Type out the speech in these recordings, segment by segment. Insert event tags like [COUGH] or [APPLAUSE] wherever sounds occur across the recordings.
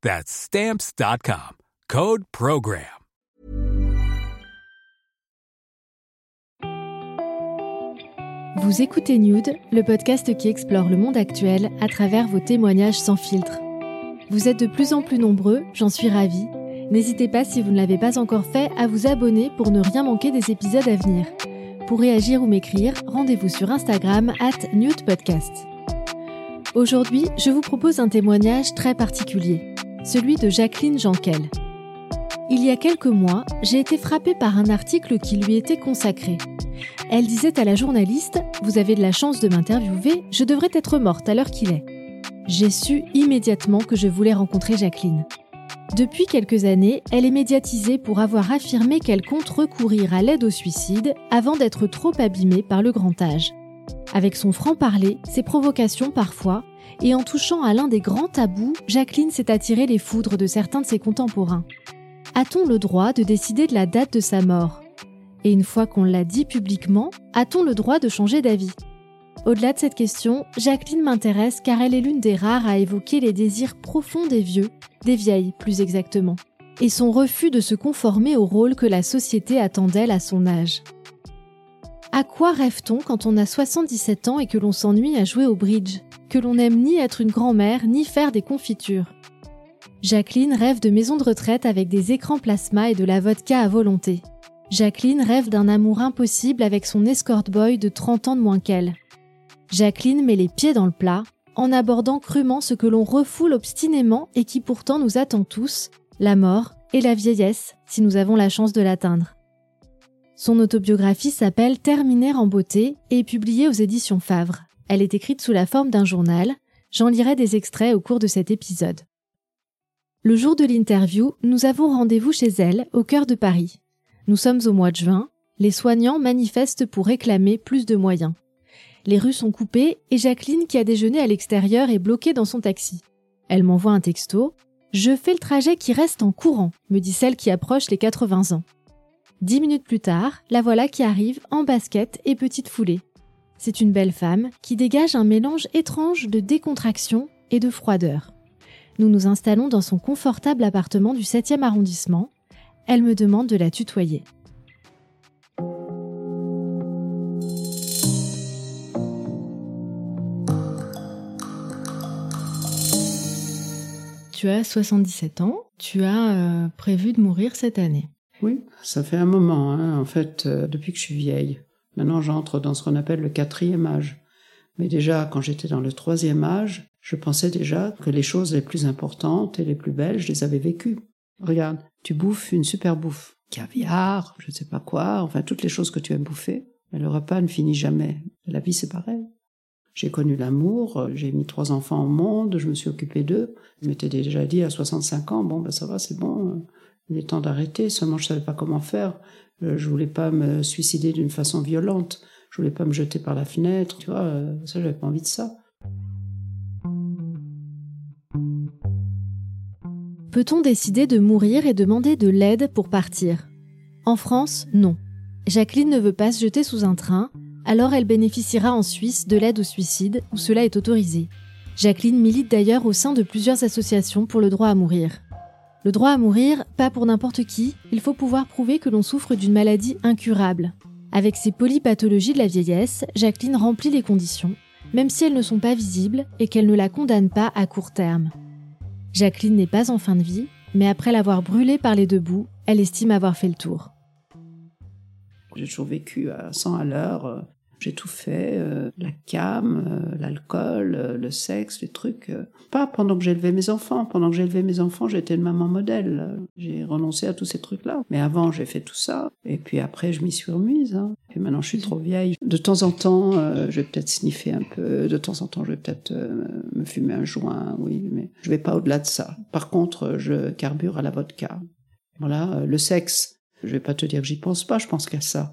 That's Stamps.com. Code Program. Vous écoutez Nude, le podcast qui explore le monde actuel à travers vos témoignages sans filtre. Vous êtes de plus en plus nombreux, j'en suis ravie. N'hésitez pas, si vous ne l'avez pas encore fait, à vous abonner pour ne rien manquer des épisodes à venir. Pour réagir ou m'écrire, rendez-vous sur Instagram at Nude Podcast. Aujourd'hui, je vous propose un témoignage très particulier celui de Jacqueline Jankel. Il y a quelques mois, j'ai été frappée par un article qui lui était consacré. Elle disait à la journaliste Vous avez de la chance de m'interviewer, je devrais être morte à l'heure qu'il est. J'ai su immédiatement que je voulais rencontrer Jacqueline. Depuis quelques années, elle est médiatisée pour avoir affirmé qu'elle compte recourir à l'aide au suicide avant d'être trop abîmée par le grand âge. Avec son franc-parler, ses provocations parfois, et en touchant à l'un des grands tabous, Jacqueline s'est attirée les foudres de certains de ses contemporains. A-t-on le droit de décider de la date de sa mort? Et une fois qu'on l'a dit publiquement, a-t-on le droit de changer d'avis? Au-delà de cette question, Jacqueline m'intéresse car elle est l'une des rares à évoquer les désirs profonds des vieux, des vieilles plus exactement, et son refus de se conformer au rôle que la société attend d'elle à son âge. À quoi rêve-t-on quand on a 77 ans et que l'on s'ennuie à jouer au bridge que l'on n'aime ni être une grand-mère ni faire des confitures? Jacqueline rêve de maisons de retraite avec des écrans plasma et de la vodka à volonté. Jacqueline rêve d'un amour impossible avec son escort boy de 30 ans de moins qu'elle. Jacqueline met les pieds dans le plat en abordant crûment ce que l'on refoule obstinément et qui pourtant nous attend tous, la mort et la vieillesse, si nous avons la chance de l'atteindre. Son autobiographie s'appelle Terminer en beauté et est publiée aux éditions Favre. Elle est écrite sous la forme d'un journal. J'en lirai des extraits au cours de cet épisode. Le jour de l'interview, nous avons rendez-vous chez elle, au cœur de Paris. Nous sommes au mois de juin. Les soignants manifestent pour réclamer plus de moyens. Les rues sont coupées et Jacqueline, qui a déjeuné à l'extérieur, est bloquée dans son taxi. Elle m'envoie un texto. Je fais le trajet qui reste en courant, me dit celle qui approche les 80 ans. Dix minutes plus tard, la voilà qui arrive en basket et petite foulée. C'est une belle femme qui dégage un mélange étrange de décontraction et de froideur. Nous nous installons dans son confortable appartement du 7e arrondissement. Elle me demande de la tutoyer. Tu as 77 ans, tu as euh, prévu de mourir cette année. Oui, ça fait un moment, hein, en fait, euh, depuis que je suis vieille. Maintenant, j'entre dans ce qu'on appelle le quatrième âge. Mais déjà, quand j'étais dans le troisième âge, je pensais déjà que les choses les plus importantes et les plus belles, je les avais vécues. Regarde, tu bouffes une super bouffe. Caviar, je ne sais pas quoi, enfin toutes les choses que tu aimes bouffer. Mais le repas ne finit jamais. La vie, c'est pareil. J'ai connu l'amour, j'ai mis trois enfants au monde, je me suis occupé d'eux. Je m'étais déjà dit à 65 ans, bon, ben ça va, c'est bon, il est temps d'arrêter, seulement je savais pas comment faire. Euh, je voulais pas me suicider d'une façon violente. Je voulais pas me jeter par la fenêtre, tu vois. Euh, ça, j'avais pas envie de ça. Peut-on décider de mourir et demander de l'aide pour partir? En France, non. Jacqueline ne veut pas se jeter sous un train, alors elle bénéficiera en Suisse de l'aide au suicide où cela est autorisé. Jacqueline milite d'ailleurs au sein de plusieurs associations pour le droit à mourir. Le droit à mourir, pas pour n'importe qui, il faut pouvoir prouver que l'on souffre d'une maladie incurable. Avec ses polypathologies de la vieillesse, Jacqueline remplit les conditions, même si elles ne sont pas visibles et qu'elles ne la condamnent pas à court terme. Jacqueline n'est pas en fin de vie, mais après l'avoir brûlée par les deux bouts, elle estime avoir fait le tour. J'ai toujours vécu à 100 à l'heure. J'ai tout fait, euh, la cam, euh, l'alcool, euh, le sexe, les trucs. Pas pendant que j'élevais mes enfants. Pendant que j'élevais mes enfants, j'étais une maman modèle. J'ai renoncé à tous ces trucs-là. Mais avant, j'ai fait tout ça. Et puis après, je m'y suis remise. Hein. Et maintenant, je suis trop vieille. De temps en temps, je vais peut-être sniffer un peu. De temps en temps, je vais peut-être me fumer un joint. Oui, mais je vais pas au-delà de ça. Par contre, je carbure à la vodka. Voilà, le sexe. Je vais pas te dire que j'y pense pas, je pense qu'à ça.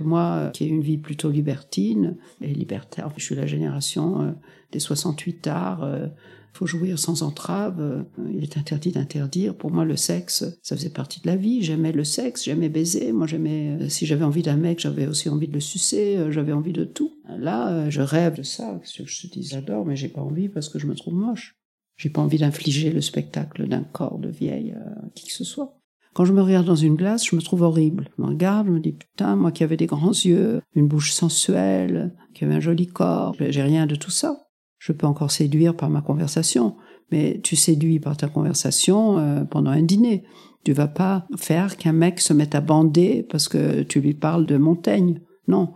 Moi, euh, qui ai une vie plutôt libertine et libertaire, je suis la génération euh, des 68 arts, euh, faut jouir sans entrave, il est interdit d'interdire. Pour moi, le sexe, ça faisait partie de la vie. J'aimais le sexe, j'aimais baiser. Moi, j'aimais, si j'avais envie d'un mec, j'avais aussi envie de le sucer, j'avais envie de tout. Là, je rêve de ça. Je te dis, j'adore, mais j'ai pas envie parce que je me trouve moche. J'ai pas envie d'infliger le spectacle d'un corps de vieille à qui que ce soit. Quand je me regarde dans une glace, je me trouve horrible. Je me regarde, je me dis putain, moi qui avais des grands yeux, une bouche sensuelle, qui avait un joli corps, j'ai rien de tout ça. Je peux encore séduire par ma conversation, mais tu séduis par ta conversation euh, pendant un dîner. Tu vas pas faire qu'un mec se mette à bander parce que tu lui parles de Montaigne. Non.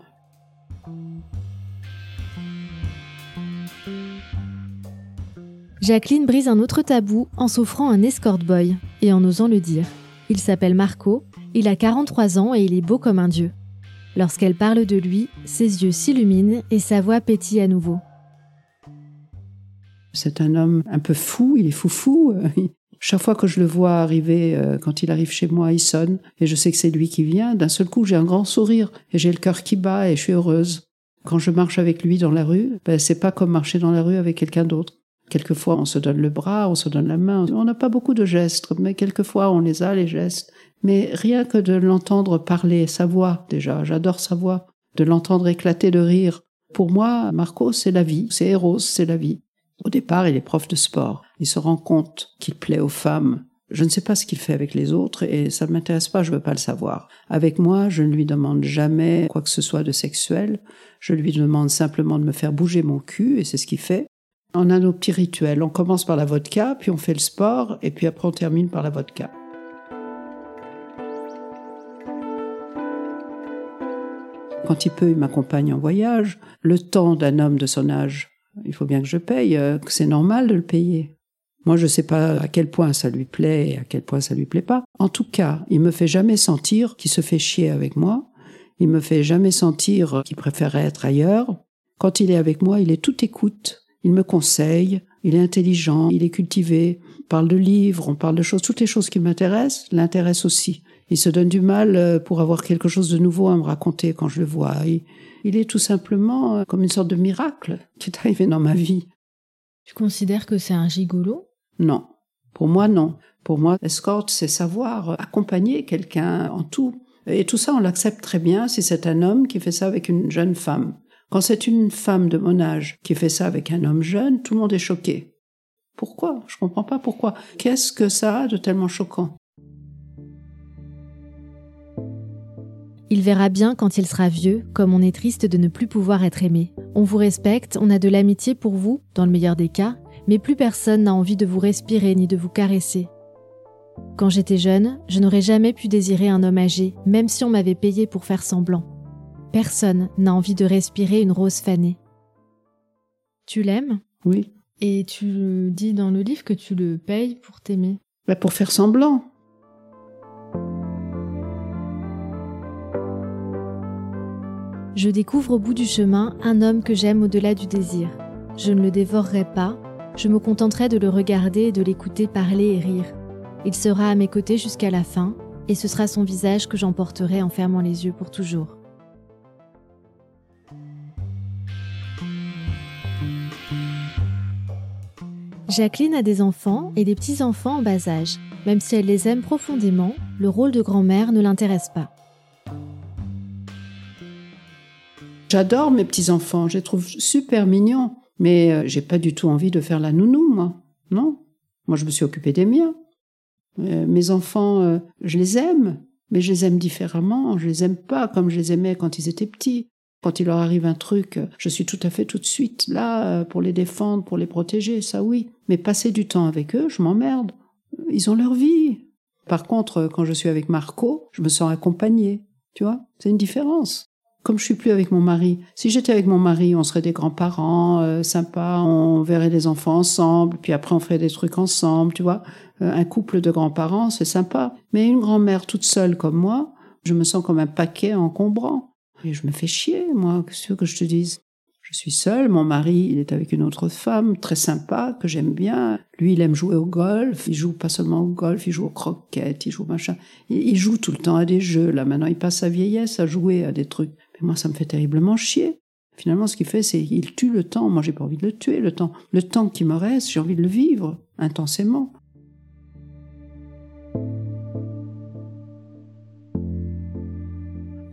Jacqueline brise un autre tabou en s'offrant un escort boy et en osant le dire. Il s'appelle Marco, il a 43 ans et il est beau comme un dieu. Lorsqu'elle parle de lui, ses yeux s'illuminent et sa voix pétille à nouveau. C'est un homme un peu fou, il est foufou. [LAUGHS] Chaque fois que je le vois arriver, euh, quand il arrive chez moi, il sonne et je sais que c'est lui qui vient. D'un seul coup, j'ai un grand sourire et j'ai le cœur qui bat et je suis heureuse. Quand je marche avec lui dans la rue, ben, c'est pas comme marcher dans la rue avec quelqu'un d'autre. Quelquefois, on se donne le bras, on se donne la main. On n'a pas beaucoup de gestes, mais quelquefois, on les a, les gestes. Mais rien que de l'entendre parler, sa voix, déjà, j'adore sa voix, de l'entendre éclater de rire. Pour moi, Marco, c'est la vie. C'est Eros, c'est la vie. Au départ, il est prof de sport. Il se rend compte qu'il plaît aux femmes. Je ne sais pas ce qu'il fait avec les autres et ça ne m'intéresse pas, je ne veux pas le savoir. Avec moi, je ne lui demande jamais quoi que ce soit de sexuel. Je lui demande simplement de me faire bouger mon cul et c'est ce qu'il fait. On a nos petits rituels. On commence par la vodka, puis on fait le sport, et puis après on termine par la vodka. Quand il peut, il m'accompagne en voyage. Le temps d'un homme de son âge, il faut bien que je paye, euh, c'est normal de le payer. Moi, je ne sais pas à quel point ça lui plaît et à quel point ça lui plaît pas. En tout cas, il me fait jamais sentir qu'il se fait chier avec moi. Il me fait jamais sentir qu'il préférerait être ailleurs. Quand il est avec moi, il est tout écoute. Il me conseille, il est intelligent, il est cultivé, on parle de livres, on parle de choses, toutes les choses qui m'intéressent l'intéressent aussi. Il se donne du mal euh, pour avoir quelque chose de nouveau à me raconter quand je le vois. Il, est tout simplement euh, comme une sorte de miracle qui est arrivé dans ma vie. Tu considères que c'est un gigolo? Non. Pour moi, non. Pour moi, escorte, c'est savoir accompagner quelqu'un en tout. Et tout ça, on l'accepte très bien si c'est un homme qui fait ça avec une jeune femme. Quand c'est une femme de mon âge qui fait ça avec un homme jeune, tout le monde est choqué. Pourquoi? Je comprends pas pourquoi. Qu'est-ce que ça a de tellement choquant? Il verra bien quand il sera vieux, comme on est triste de ne plus pouvoir être aimé. On vous respecte, on a de l'amitié pour vous, dans le meilleur des cas, mais plus personne n'a envie de vous respirer ni de vous caresser. Quand j'étais jeune, je n'aurais jamais pu désirer un homme âgé, même si on m'avait payé pour faire semblant. Personne n'a envie de respirer une rose fanée. Tu l'aimes? Oui. Et tu dis dans le livre que tu le payes pour t'aimer bah Pour faire semblant. Je découvre au bout du chemin un homme que j'aime au-delà du désir. Je ne le dévorerai pas, je me contenterai de le regarder et de l'écouter parler et rire. Il sera à mes côtés jusqu'à la fin, et ce sera son visage que j'emporterai en fermant les yeux pour toujours. Jacqueline a des enfants et des petits-enfants en bas âge. Même si elle les aime profondément, le rôle de grand-mère ne l'intéresse pas. J'adore mes petits-enfants, je les trouve super mignons, mais euh, j'ai pas du tout envie de faire la nounou, moi. Non. Moi, je me suis occupée des miens. Euh, mes enfants, euh, je les aime, mais je les aime différemment. Je les aime pas comme je les aimais quand ils étaient petits. Quand il leur arrive un truc, je suis tout à fait tout de suite là pour les défendre, pour les protéger, ça oui. Mais passer du temps avec eux, je m'emmerde. Ils ont leur vie. Par contre, quand je suis avec Marco, je me sens accompagnée. Tu vois, c'est une différence. Comme je suis plus avec mon mari, si j'étais avec mon mari, on serait des grands-parents euh, sympas, on verrait les enfants ensemble, puis après on ferait des trucs ensemble, tu vois. Euh, un couple de grands-parents, c'est sympa. Mais une grand-mère toute seule comme moi, je me sens comme un paquet encombrant. Et je me fais chier, moi, qu'est-ce que je te dise je suis seule, mon mari, il est avec une autre femme, très sympa, que j'aime bien. Lui, il aime jouer au golf, il joue pas seulement au golf, il joue au croquettes, il joue machin. Il, joue tout le temps à des jeux, là maintenant il passe sa vieillesse à jouer à des trucs. Mais moi, ça me fait terriblement chier. Finalement, ce qu'il fait, c'est qu'il tue le temps. Moi, j'ai pas envie de le tuer, le temps. Le temps qui me reste, j'ai envie de le vivre intensément.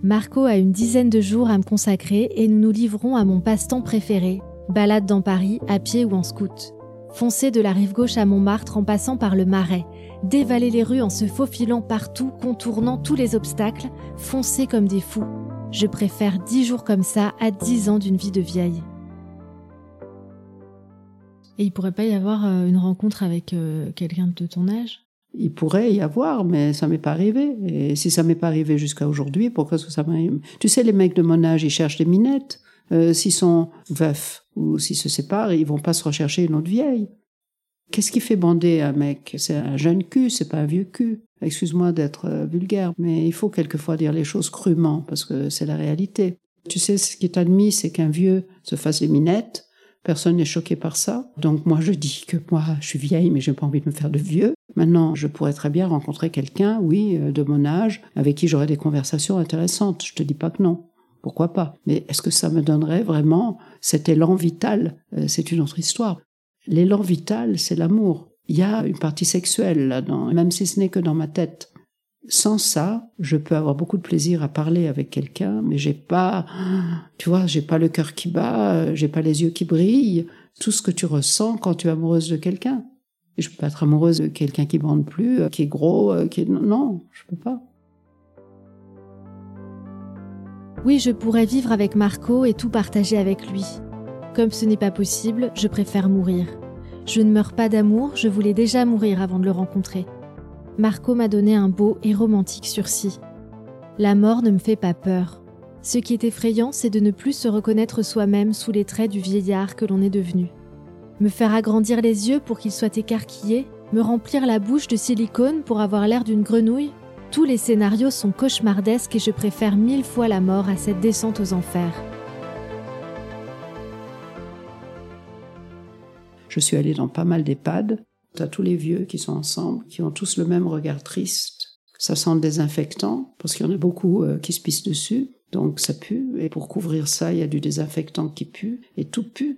Marco a une dizaine de jours à me consacrer et nous nous livrons à mon passe-temps préféré, balade dans Paris, à pied ou en scout. Foncer de la rive gauche à Montmartre en passant par le Marais, dévaler les rues en se faufilant partout, contournant tous les obstacles, foncer comme des fous. Je préfère dix jours comme ça à dix ans d'une vie de vieille. Et il pourrait pas y avoir euh, une rencontre avec euh, quelqu'un de ton âge? Il pourrait y avoir, mais ça m'est pas arrivé. Et si ça m'est pas arrivé jusqu'à aujourd'hui, pourquoi est-ce que ça m'arrive? Tu sais, les mecs de mon âge, ils cherchent des minettes. Euh, s'ils sont veufs ou s'ils se séparent, ils vont pas se rechercher une autre vieille. Qu'est-ce qui fait bander un mec? C'est un jeune cul, c'est pas un vieux cul. Excuse-moi d'être euh, vulgaire, mais il faut quelquefois dire les choses crûment parce que c'est la réalité. Tu sais, ce qui est admis, c'est qu'un vieux se fasse des minettes. Personne n'est choqué par ça. Donc moi, je dis que moi, je suis vieille, mais j'ai pas envie de me faire de vieux. Maintenant, je pourrais très bien rencontrer quelqu'un, oui, euh, de mon âge, avec qui j'aurais des conversations intéressantes. Je te dis pas que non. Pourquoi pas? Mais est-ce que ça me donnerait vraiment cet élan vital? Euh, C'est une autre histoire. L'élan vital, c'est l'amour. Il y a une partie sexuelle là-dedans, même si ce n'est que dans ma tête. Sans ça, je peux avoir beaucoup de plaisir à parler avec quelqu'un, mais j'ai pas, tu vois, j'ai pas le cœur qui bat, j'ai pas les yeux qui brillent, tout ce que tu ressens quand tu es amoureuse de quelqu'un. Je peux pas être amoureuse de quelqu'un qui bande plus, euh, qui est gros, euh, qui est... Non, je peux pas. Oui, je pourrais vivre avec Marco et tout partager avec lui. Comme ce n'est pas possible, je préfère mourir. Je ne meurs pas d'amour, je voulais déjà mourir avant de le rencontrer. Marco m'a donné un beau et romantique sursis. La mort ne me fait pas peur. Ce qui est effrayant, c'est de ne plus se reconnaître soi-même sous les traits du vieillard que l'on est devenu me faire agrandir les yeux pour qu'ils soient écarquillés, me remplir la bouche de silicone pour avoir l'air d'une grenouille, tous les scénarios sont cauchemardesques et je préfère mille fois la mort à cette descente aux enfers. Je suis allée dans pas mal d'EHPAD. T'as tous les vieux qui sont ensemble, qui ont tous le même regard triste. Ça sent désinfectant, parce qu'il y en a beaucoup euh, qui se pissent dessus, donc ça pue. Et pour couvrir ça, il y a du désinfectant qui pue, et tout pue.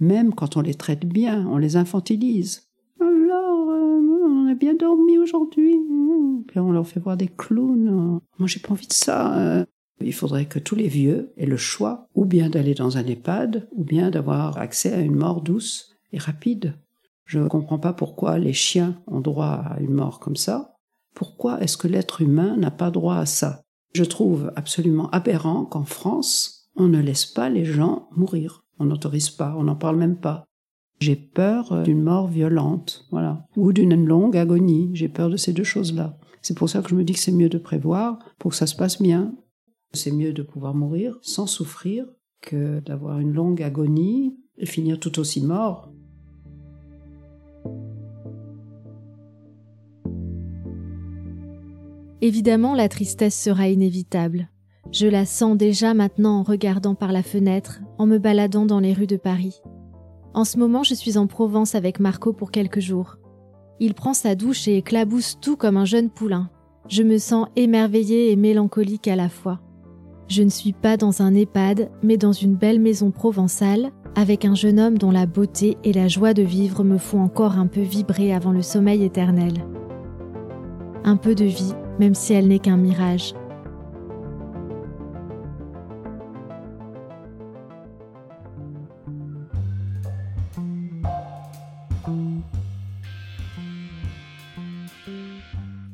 Même quand on les traite bien, on les infantilise. Alors, euh, on a bien dormi aujourd'hui. Puis on leur fait voir des clowns. Moi, j'ai pas envie de ça. Euh. Il faudrait que tous les vieux aient le choix, ou bien d'aller dans un EHPAD, ou bien d'avoir accès à une mort douce et rapide. Je ne comprends pas pourquoi les chiens ont droit à une mort comme ça. Pourquoi est-ce que l'être humain n'a pas droit à ça? Je trouve absolument aberrant qu'en France, on ne laisse pas les gens mourir. On n'autorise pas, on n'en parle même pas. J'ai peur euh, d'une mort violente, voilà, ou d'une longue agonie. J'ai peur de ces deux choses-là. C'est pour ça que je me dis que c'est mieux de prévoir pour que ça se passe bien. C'est mieux de pouvoir mourir sans souffrir que d'avoir une longue agonie et finir tout aussi mort. Évidemment, la tristesse sera inévitable. Je la sens déjà maintenant en regardant par la fenêtre, en me baladant dans les rues de Paris. En ce moment, je suis en Provence avec Marco pour quelques jours. Il prend sa douche et éclabousse tout comme un jeune poulain. Je me sens émerveillée et mélancolique à la fois. Je ne suis pas dans un EHPAD, mais dans une belle maison provençale, avec un jeune homme dont la beauté et la joie de vivre me font encore un peu vibrer avant le sommeil éternel. Un peu de vie, même si elle n'est qu'un mirage.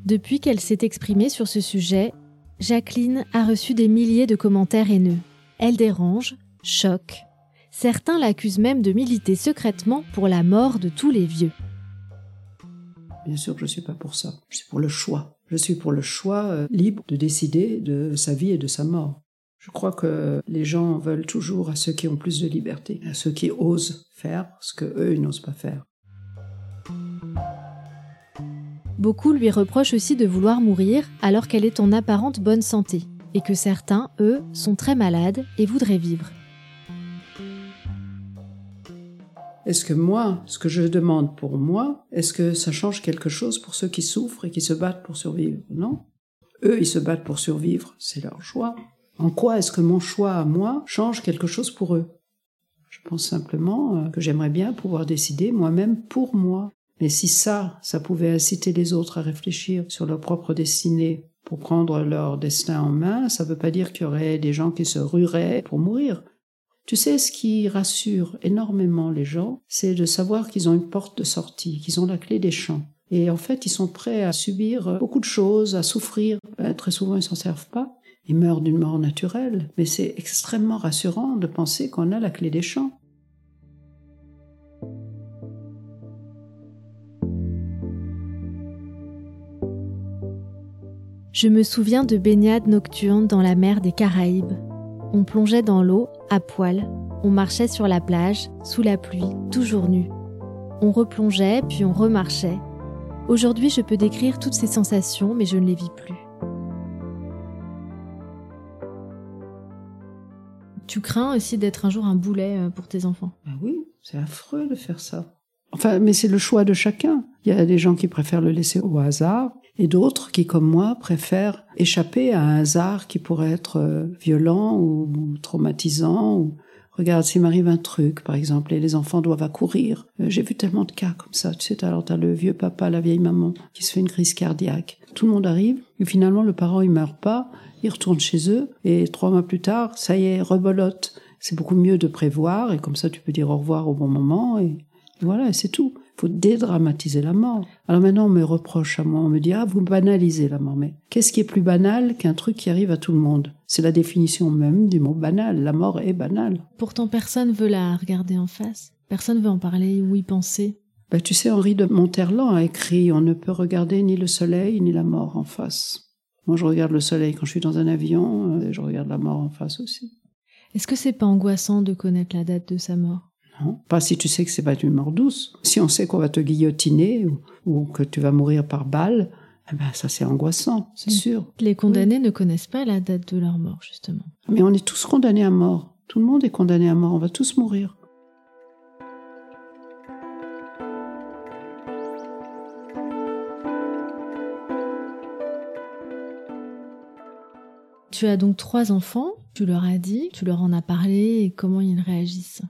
Depuis qu'elle s'est exprimée sur ce sujet, Jacqueline a reçu des milliers de commentaires haineux. Elle dérange, choque. Certains l'accusent même de militer secrètement pour la mort de tous les vieux. Bien sûr que je ne suis pas pour ça. Je suis pour le choix. Je suis pour le choix euh, libre de décider de sa vie et de sa mort. Je crois que les gens veulent toujours à ceux qui ont plus de liberté, à ceux qui osent faire ce que eux ils n'osent pas faire. Beaucoup lui reprochent aussi de vouloir mourir alors qu'elle est en apparente bonne santé, et que certains, eux, sont très malades et voudraient vivre. Est-ce que moi, ce que je demande pour moi, est-ce que ça change quelque chose pour ceux qui souffrent et qui se battent pour survivre? Non. Eux, ils se battent pour survivre, c'est leur choix. En quoi est-ce que mon choix à moi change quelque chose pour eux? Je pense simplement euh, que j'aimerais bien pouvoir décider moi-même pour moi. Mais si ça, ça pouvait inciter les autres à réfléchir sur leur propre destinée pour prendre leur destin en main, ça ne veut pas dire qu'il y aurait des gens qui se rueraient pour mourir. Tu sais, ce qui rassure énormément les gens, c'est de savoir qu'ils ont une porte de sortie, qu'ils ont la clé des champs. Et en fait, ils sont prêts à subir beaucoup de choses, à souffrir. Ben, très souvent, ils s'en servent pas. Ils meurent d'une mort naturelle. Mais c'est extrêmement rassurant de penser qu'on a la clé des champs. Je me souviens de baignades nocturnes dans la mer des Caraïbes. On plongeait dans l'eau, à poil, on marchait sur la plage, sous la pluie, toujours nu. On replongeait, puis on remarchait. Aujourd'hui, je peux décrire toutes ces sensations, mais je ne les vis plus. Tu crains aussi d'être un jour un boulet euh, pour tes enfants? Ben oui, c'est affreux de faire ça. Enfin, mais c'est le choix de chacun. Il y a des gens qui préfèrent le laisser au hasard et d'autres qui, comme moi, préfèrent échapper à un hasard qui pourrait être euh, violent ou traumatisant. Ou... Regarde, s'il m'arrive un truc, par exemple, et les enfants doivent accourir. Euh, j'ai vu tellement de cas comme ça. Tu sais, alors t'as le vieux papa, la vieille maman qui se fait une crise cardiaque. Tout le monde arrive et finalement le parent il meurt pas, il retourne chez eux et trois mois plus tard, ça y est, rebolote. C'est beaucoup mieux de prévoir et comme ça tu peux dire au revoir au bon moment et voilà, c'est tout. Il faut dédramatiser la mort. Alors maintenant, on me reproche à moi, on me dit, ah, vous banalisez la mort. Mais qu'est-ce qui est plus banal qu'un truc qui arrive à tout le monde? C'est la définition même du mot banal. La mort est banale. Pourtant, personne veut la regarder en face. Personne veut en parler ou y penser. Ben, tu sais, Henri de Monterland a écrit, on ne peut regarder ni le soleil ni la mort en face. Moi, je regarde le soleil quand je suis dans un avion, et je regarde la mort en face aussi. Est-ce que c'est pas angoissant de connaître la date de sa mort? Pas si tu sais que c'est pas une mort douce. Si on sait qu'on va te guillotiner ou, que tu vas mourir par balle, eh ben ça c'est angoissant, c'est mm. sûr. Les condamnés ne connaissent pas la date de leur mort, justement. Mais on est tous condamnés à mort. Tout le monde est condamné à mort. On va tous mourir. Tu as donc trois enfants, tu leur as dit, tu leur en as parlé et comment ils réagissent?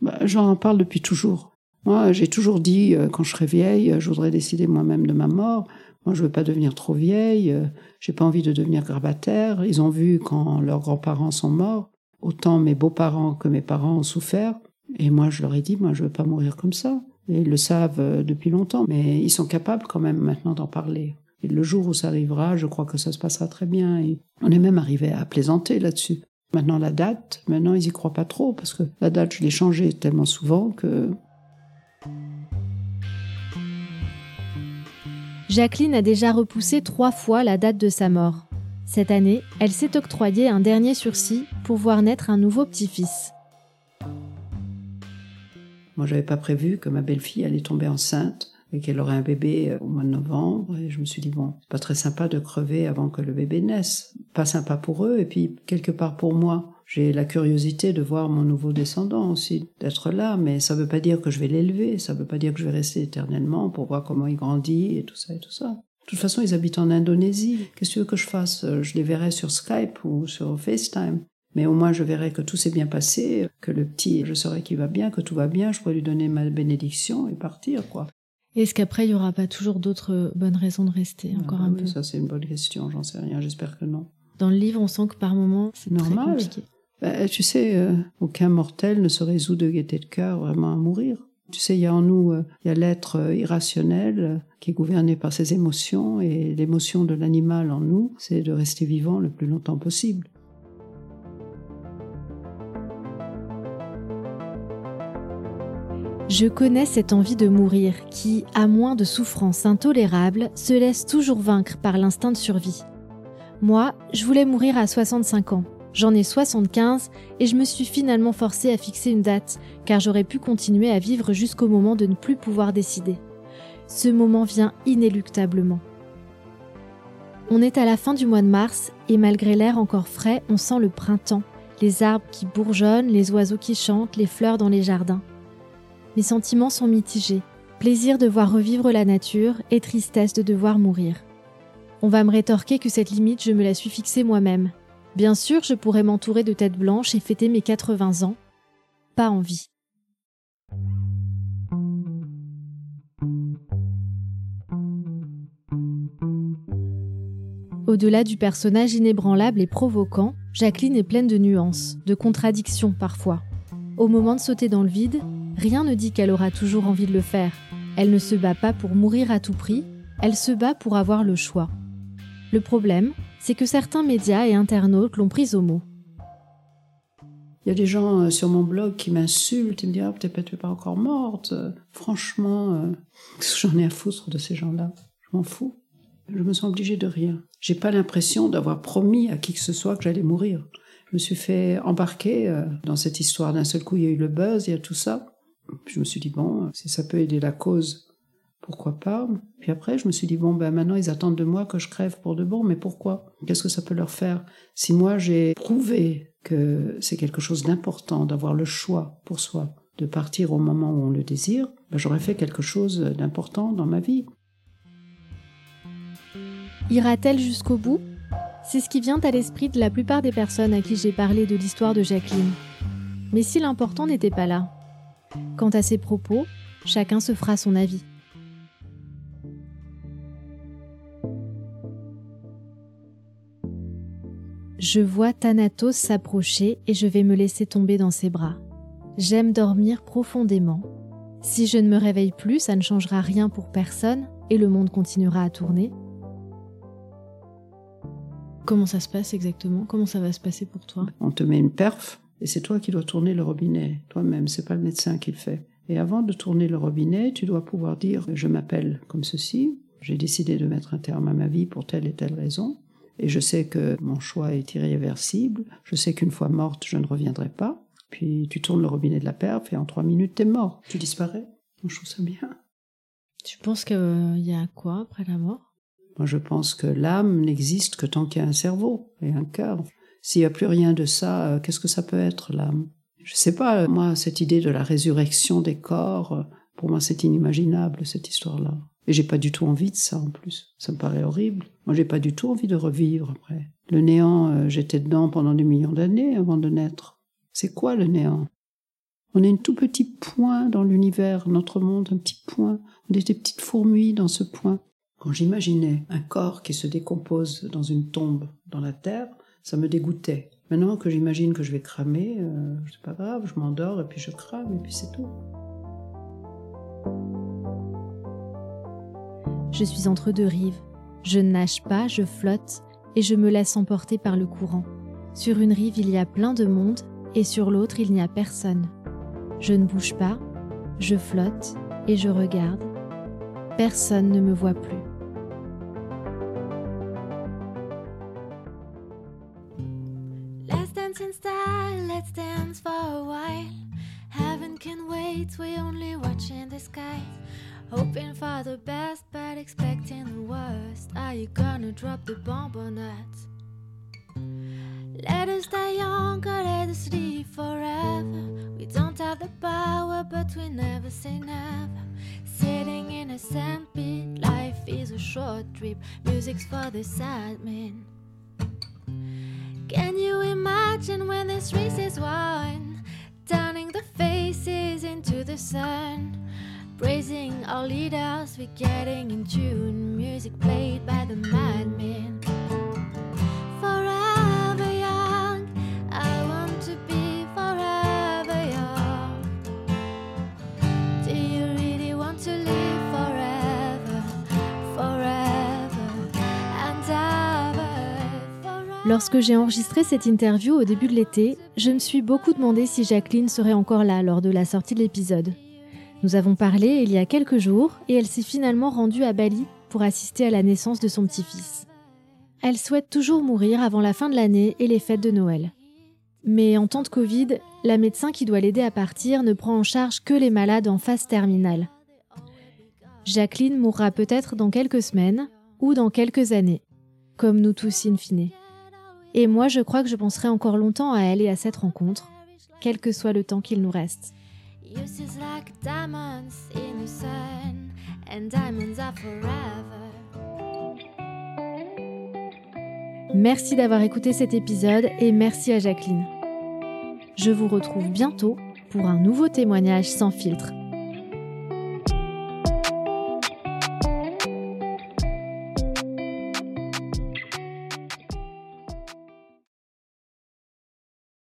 Bah, J'en parle depuis toujours. Moi, j'ai toujours dit, euh, quand je serai vieille, je voudrais décider moi-même de ma mort. Moi, je veux pas devenir trop vieille. Euh, j'ai pas envie de devenir grabataire. Ils ont vu quand leurs grands-parents sont morts. Autant mes beaux-parents que mes parents ont souffert. Et moi, je leur ai dit, moi, je veux pas mourir comme ça. Et ils le savent euh, depuis longtemps. Mais ils sont capables quand même maintenant d'en parler. Et le jour où ça arrivera, je crois que ça se passera très bien. Et on est même arrivé à plaisanter là-dessus. Maintenant, la date, maintenant, ils y croient pas trop parce que la date, je l'ai changée tellement souvent que. Jacqueline a déjà repoussé trois fois la date de sa mort. Cette année, elle s'est octroyé un dernier sursis pour voir naître un nouveau petit-fils. Moi, j'avais pas prévu que ma belle-fille allait tomber enceinte et qu'elle aurait un bébé euh, au mois de novembre. Et je me suis dit, bon, pas très sympa de crever avant que le bébé naisse. Pas sympa pour eux, et puis quelque part pour moi. J'ai la curiosité de voir mon nouveau descendant aussi, d'être là, mais ça veut pas dire que je vais l'élever, ça veut pas dire que je vais rester éternellement pour voir comment il grandit et tout ça et tout ça. De toute façon, ils habitent en Indonésie. Qu'est-ce que tu veux que je fasse? Je les verrai sur Skype ou sur FaceTime. Mais au moins, je verrai que tout s'est bien passé, que le petit, je saurai qu'il va bien, que tout va bien, je pourrai lui donner ma bénédiction et partir, quoi. Est-ce qu'après, il n'y aura pas toujours d'autres bonnes raisons de rester ah encore un peu? Ça, c'est une bonne question, j'en sais rien, j'espère que non. Dans le livre, on sent que par moments, c'est normal. Très compliqué. Bah, tu sais, euh, aucun mortel ne se résout de gaieté de cœur vraiment à mourir. Tu sais, il y a en nous, euh, il y a l'être euh, irrationnel qui est gouverné par ses émotions, et l'émotion de l'animal en nous, c'est de rester vivant le plus longtemps possible. Je connais cette envie de mourir qui, à moins de souffrances intolérables, se laisse toujours vaincre par l'instinct de survie. Moi, je voulais mourir à 65 ans. J'en ai 75 et je me suis finalement forcée à fixer une date car j'aurais pu continuer à vivre jusqu'au moment de ne plus pouvoir décider. Ce moment vient inéluctablement. On est à la fin du mois de mars et malgré l'air encore frais, on sent le printemps, les arbres qui bourgeonnent, les oiseaux qui chantent, les fleurs dans les jardins. Mes sentiments sont mitigés. Plaisir de voir revivre la nature et tristesse de devoir mourir. On va me rétorquer que cette limite, je me la suis fixée moi-même. Bien sûr, je pourrais m'entourer de têtes blanches et fêter mes 80 ans. Pas envie. Au-delà du personnage inébranlable et provoquant, Jacqueline est pleine de nuances, de contradictions parfois. Au moment de sauter dans le vide, rien ne dit qu'elle aura toujours envie de le faire. Elle ne se bat pas pour mourir à tout prix, elle se bat pour avoir le choix. Le problème, c'est que certains médias et internautes l'ont prise au mot. Il y a des gens euh, sur mon blog qui m'insultent, ils me disent ah, peut-être tu n'es pas encore morte. Franchement, euh, j'en ai à foutre de ces gens-là? Je m'en fous. Je me sens obligée de rien. J'ai pas l'impression d'avoir promis à qui que ce soit que j'allais mourir. Je me suis fait embarquer euh, dans cette histoire. D'un seul coup, il y a eu le buzz, il y a tout ça. Je me suis dit bon, si ça peut aider la cause, pourquoi pas Puis après, je me suis dit, bon, ben maintenant, ils attendent de moi que je crève pour de bon, mais pourquoi? Qu'est-ce que ça peut leur faire? Si moi, j'ai prouvé que c'est quelque chose d'important d'avoir le choix pour soi de partir au moment où on le désire, ben j'aurais fait quelque chose d'important dans ma vie. Ira-t-elle jusqu'au bout? C'est ce qui vient à l'esprit de la plupart des personnes à qui j'ai parlé de l'histoire de Jacqueline. Mais si l'important n'était pas là Quant à ses propos, chacun se fera son avis. Je vois Thanatos s'approcher et je vais me laisser tomber dans ses bras. J'aime dormir profondément. Si je ne me réveille plus, ça ne changera rien pour personne et le monde continuera à tourner. Comment ça se passe exactement? Comment ça va se passer pour toi? On te met une perf et c'est toi qui dois tourner le robinet, toi-même, c'est pas le médecin qui le fait. Et avant de tourner le robinet, tu dois pouvoir dire je m'appelle comme ceci, j'ai décidé de mettre un terme à ma vie pour telle et telle raison. Et je sais que mon choix est irréversible. Je sais qu'une fois morte, je ne reviendrai pas. Puis tu tournes le robinet de la perf et en trois minutes, t'es mort. Tu disparais. je trouve ça bien. Tu penses qu'il y a quoi après la mort? Moi, je pense que l'âme n'existe que tant qu'il y a un cerveau et un cœur. S'il n'y a plus rien de ça, euh, qu'est-ce que ça peut être l'âme Je sais pas, euh, moi, cette idée de la résurrection des corps, euh, pour moi, c'est inimaginable, cette histoire-là. Et j'ai pas du tout envie de ça en plus. Ça me paraît horrible. Moi, j'ai pas du tout envie de revivre après. Le néant, j'étais dedans pendant des millions d'années avant de naître. C'est quoi le néant? On est un tout petit point dans l'univers, notre monde, un petit point. On est des petites fourmis dans ce point. Quand j'imaginais un corps qui se décompose dans une tombe dans la terre, ça me dégoûtait. Maintenant que j'imagine que je vais cramer, euh, c'est pas grave, je m'endors et puis je crame et puis c'est tout. Je suis entre deux rives. Je nage pas, je flotte et je me laisse emporter par le courant. Sur une rive, il y a plein de monde et sur l'autre, il n'y a personne. Je ne bouge pas, je flotte et je regarde. Personne ne me voit plus. Trip. Music's for the sad men. Can you imagine when this race is won? Turning the faces into the sun. Praising our leaders, we're getting in tune. Music played by the madmen. Lorsque j'ai enregistré cette interview au début de l'été, je me suis beaucoup demandé si Jacqueline serait encore là lors de la sortie de l'épisode. Nous avons parlé il y a quelques jours et elle s'est finalement rendue à Bali pour assister à la naissance de son petit-fils. Elle souhaite toujours mourir avant la fin de l'année et les fêtes de Noël. Mais en temps de Covid, la médecin qui doit l'aider à partir ne prend en charge que les malades en phase terminale. Jacqueline mourra peut-être dans quelques semaines ou dans quelques années, comme nous tous in fine. Et moi, je crois que je penserai encore longtemps à elle et à cette rencontre, quel que soit le temps qu'il nous reste. Merci d'avoir écouté cet épisode et merci à Jacqueline. Je vous retrouve bientôt pour un nouveau témoignage sans filtre.